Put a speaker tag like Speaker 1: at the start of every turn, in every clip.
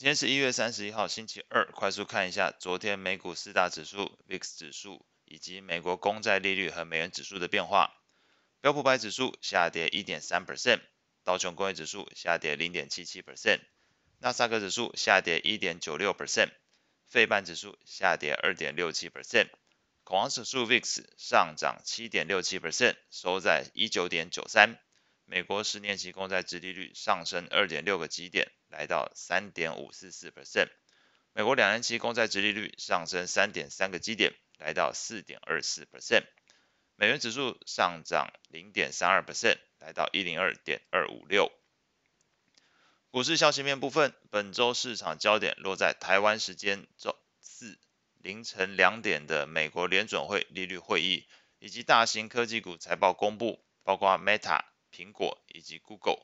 Speaker 1: 今天是一月三十一号，星期二。快速看一下昨天美股四大指数、VIX 指数以及美国公债利率和美元指数的变化。标普百指数下跌一点三 percent，道琼工业指数下跌零点七七 percent，纳斯达克指数下跌一点九六 percent，费半指数下跌二点六七 percent，恐慌指数 VIX 上涨七点六七 percent，收在一九点九三。美国十年期公债殖利率上升二点六个基点，来到三点五四四 percent。美国两年期公债殖利率上升三点三个基点，来到四点二四 percent。美元指数上涨零点三二 percent，来到一零二点二五六。股市消息面部分，本周市场焦点落在台湾时间周四凌晨两点的美国联准会利率会议，以及大型科技股财报公布，包括 Meta。苹果以及 Google，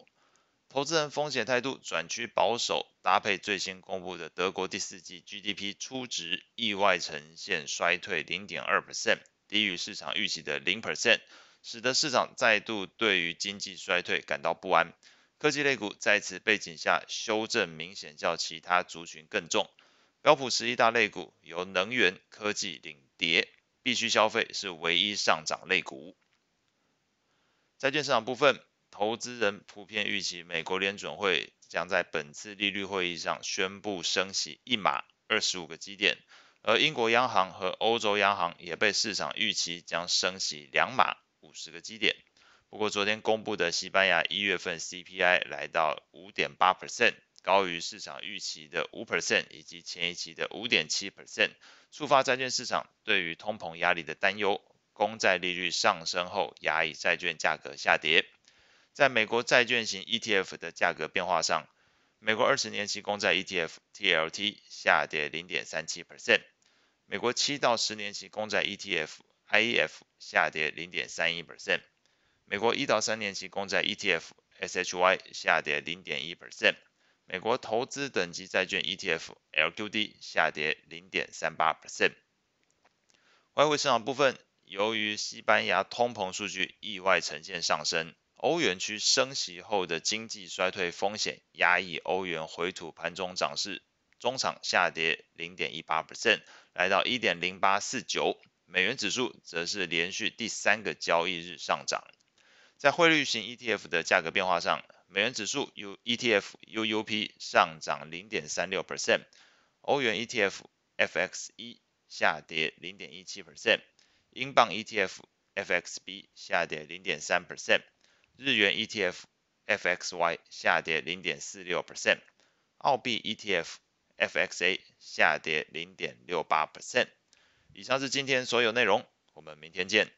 Speaker 1: 投资人风险态度转趋保守，搭配最新公布的德国第四季 GDP 初值意外呈现衰退零点二 percent，低于市场预期的零 percent，使得市场再度对于经济衰退感到不安。科技类股在此背景下修正明显较其他族群更重，标普十一大类股由能源科技领跌，必需消费是唯一上涨类股。债券市场部分，投资人普遍预期美国联准会将在本次利率会议上宣布升息一码二十五个基点，而英国央行和欧洲央行也被市场预期将升息两码五十个基点。不过，昨天公布的西班牙一月份 CPI 来到五点八 percent，高于市场预期的五 percent 以及前一期的五点七 percent，触发债券市场对于通膨压力的担忧。公债利率上升后，压抑债券价格下跌。在美国债券型 ETF 的价格变化上，美国二十年期公债 ETF TLT 下跌零点三七 percent，美国七到十年期公债 ETF IEF 下跌零点三一 percent，美国一到三年期公债 ETF SHY 下跌零点一 percent，美国投资等级债券 ETF LQD 下跌零点三八 percent。外汇市场部分。由于西班牙通膨数据意外呈现上升，欧元区升息后的经济衰退风险压抑欧元回吐盘中涨势，中场下跌零点一八 percent，来到一点零八四九。美元指数则是连续第三个交易日上涨。在汇率型 ETF 的价格变化上，美元指数 U ETF UUP 上涨零点三六 percent，欧元 ETF FXE 下跌零点一七 percent。英镑 ETF FXB 下跌零点三 percent，日元 ETF FXY 下跌零点四六 percent，澳币 ETF FXA 下跌零点六八 percent。以上是今天所有内容，我们明天见。